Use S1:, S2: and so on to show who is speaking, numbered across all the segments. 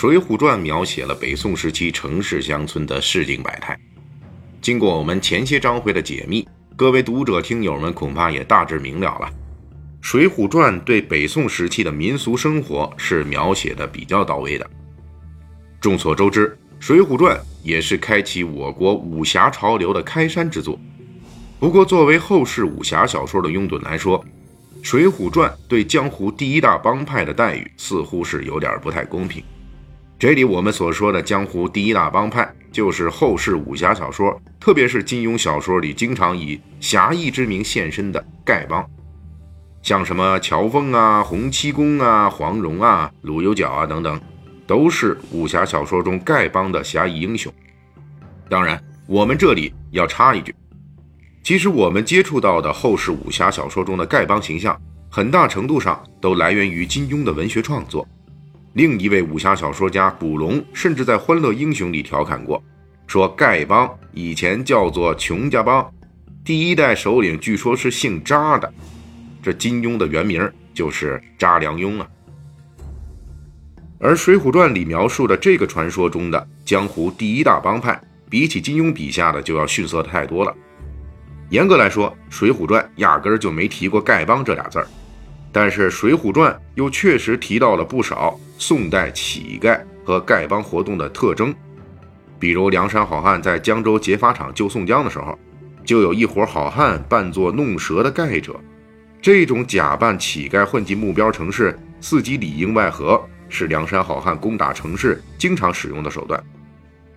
S1: 水浒传》描写了北宋时期城市乡村的市井百态。经过我们前些章回的解密，各位读者听友们恐怕也大致明了了，《水浒传》对北宋时期的民俗生活是描写的比较到位的。众所周知，《水浒传》也是开启我国武侠潮流的开山之作。不过，作为后世武侠小说的拥趸来说，《水浒传》对江湖第一大帮派的待遇似乎是有点不太公平。这里我们所说的江湖第一大帮派，就是后世武侠小说，特别是金庸小说里经常以侠义之名现身的丐帮，像什么乔峰啊、洪七公啊、黄蓉啊、鲁有脚啊等等，都是武侠小说中丐帮的侠义英雄。当然，我们这里要插一句。其实我们接触到的后世武侠小说中的丐帮形象，很大程度上都来源于金庸的文学创作。另一位武侠小说家古龙甚至在《欢乐英雄》里调侃过，说丐帮以前叫做穷家帮，第一代首领据说是姓扎的。这金庸的原名就是查良镛啊。而《水浒传》里描述的这个传说中的江湖第一大帮派，比起金庸笔下的就要逊色太多了。严格来说，《水浒传》压根儿就没提过丐帮这俩字儿，但是《水浒传》又确实提到了不少宋代乞丐和丐帮活动的特征。比如梁山好汉在江州劫法场救宋江的时候，就有一伙好汉扮作弄蛇的丐者。这种假扮乞丐混进目标城市，伺机里应外合，是梁山好汉攻打城市经常使用的手段。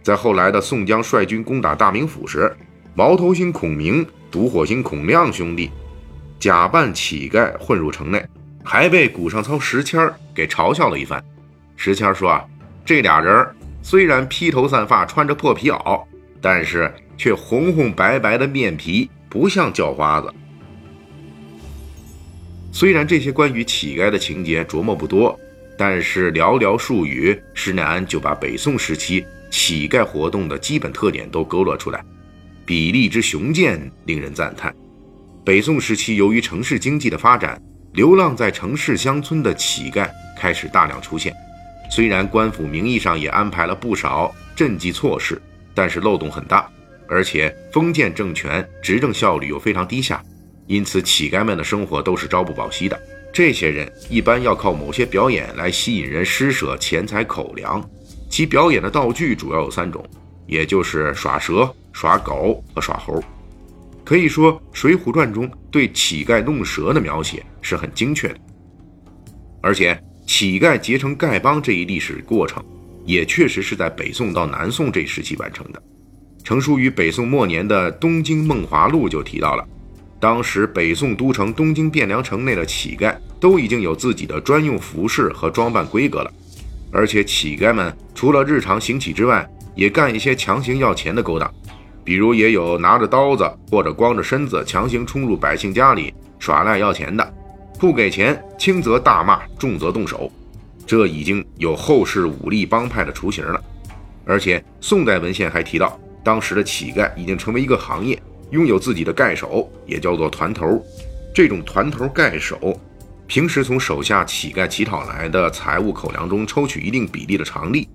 S1: 在后来的宋江率军攻打大名府时，毛头星孔明。独火星孔亮兄弟假扮乞丐混入城内，还被古上操石谦给嘲笑了一番。石谦说：“啊，这俩人虽然披头散发，穿着破皮袄，但是却红红白白的面皮，不像叫花子。”虽然这些关于乞丐的情节琢磨不多，但是寥寥数语，施耐庵就把北宋时期乞丐活动的基本特点都勾勒出来。比例之雄健，令人赞叹。北宋时期，由于城市经济的发展，流浪在城市乡村的乞丐开始大量出现。虽然官府名义上也安排了不少赈济措施，但是漏洞很大，而且封建政权执政效率又非常低下，因此乞丐们的生活都是朝不保夕的。这些人一般要靠某些表演来吸引人施舍钱财口粮，其表演的道具主要有三种，也就是耍蛇。耍狗和耍猴，可以说《水浒传》中对乞丐弄蛇的描写是很精确的。而且，乞丐结成丐帮这一历史过程，也确实是在北宋到南宋这时期完成的。成书于北宋末年的《东京梦华录》就提到了，当时北宋都城东京汴梁城内的乞丐都已经有自己的专用服饰和装扮规格了，而且乞丐们除了日常行乞之外，也干一些强行要钱的勾当。比如也有拿着刀子或者光着身子强行冲入百姓家里耍赖要钱的，不给钱轻则大骂，重则动手，这已经有后世武力帮派的雏形了。而且宋代文献还提到，当时的乞丐已经成为一个行业，拥有自己的丐手，也叫做团头。这种团头丐手，平时从手下乞丐乞讨来的财物口粮中抽取一定比例的常例，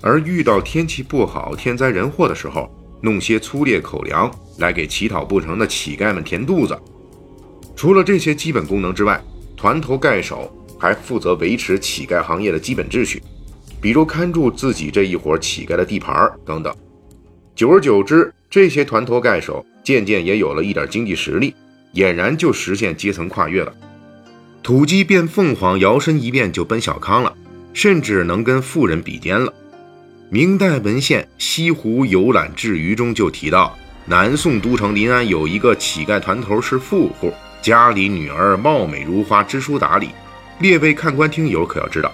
S1: 而遇到天气不好、天灾人祸的时候。弄些粗劣口粮来给乞讨不成的乞丐们填肚子。除了这些基本功能之外，团头丐手还负责维持乞丐行业的基本秩序，比如看住自己这一伙乞丐的地盘等等。久而久之，这些团头丐手渐渐也有了一点经济实力，俨然就实现阶层跨越了。土鸡变凤凰，摇身一变就奔小康了，甚至能跟富人比肩了。明代文献《西湖游览志余》中就提到，南宋都城临安有一个乞丐团头是富户，家里女儿貌美如花，知书达理。列位看官听友可要知道，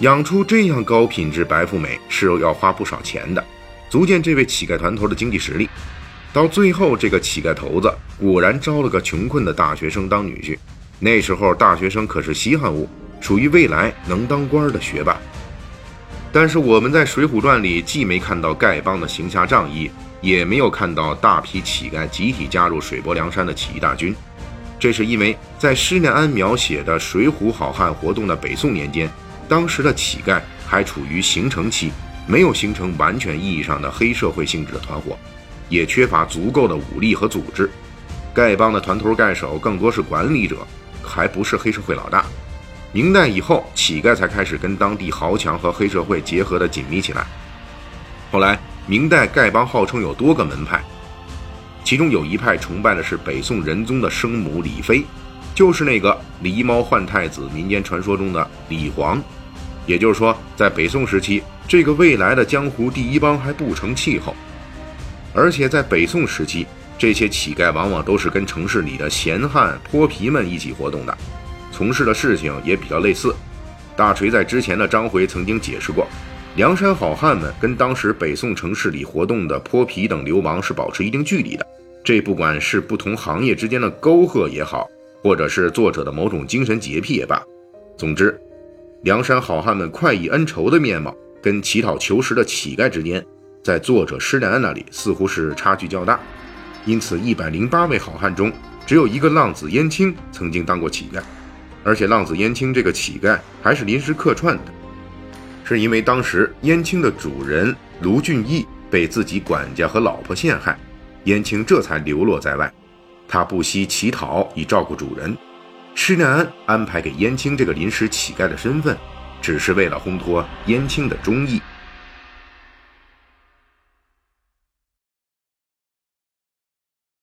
S1: 养出这样高品质白富美是要花不少钱的，足见这位乞丐团头的经济实力。到最后，这个乞丐头子果然招了个穷困的大学生当女婿。那时候大学生可是稀罕物，属于未来能当官的学霸。但是我们在《水浒传》里既没看到丐帮的行侠仗义，也没有看到大批乞丐集体加入水泊梁山的起义大军。这是因为在施耐庵描写的水浒好汉活动的北宋年间，当时的乞丐还处于形成期，没有形成完全意义上的黑社会性质的团伙。也缺乏足够的武力和组织，丐帮的团头丐首更多是管理者，还不是黑社会老大。明代以后，乞丐才开始跟当地豪强和黑社会结合的紧密起来。后来，明代丐帮号称有多个门派，其中有一派崇拜的是北宋仁宗的生母李妃，就是那个狸猫换太子民间传说中的李黄。也就是说，在北宋时期，这个未来的江湖第一帮还不成气候。而且在北宋时期，这些乞丐往往都是跟城市里的闲汉泼皮们一起活动的，从事的事情也比较类似。大锤在之前的章回曾经解释过，梁山好汉们跟当时北宋城市里活动的泼皮等流氓是保持一定距离的。这不管是不同行业之间的沟壑也好，或者是作者的某种精神洁癖也罢，总之，梁山好汉们快意恩仇的面貌跟乞讨求食的乞丐之间。在作者施耐庵那里似乎是差距较大，因此一百零八位好汉中，只有一个浪子燕青曾经当过乞丐，而且浪子燕青这个乞丐还是临时客串的，是因为当时燕青的主人卢俊义被自己管家和老婆陷害，燕青这才流落在外，他不惜乞讨以照顾主人，施耐庵安排给燕青这个临时乞丐的身份，只是为了烘托燕青的忠义。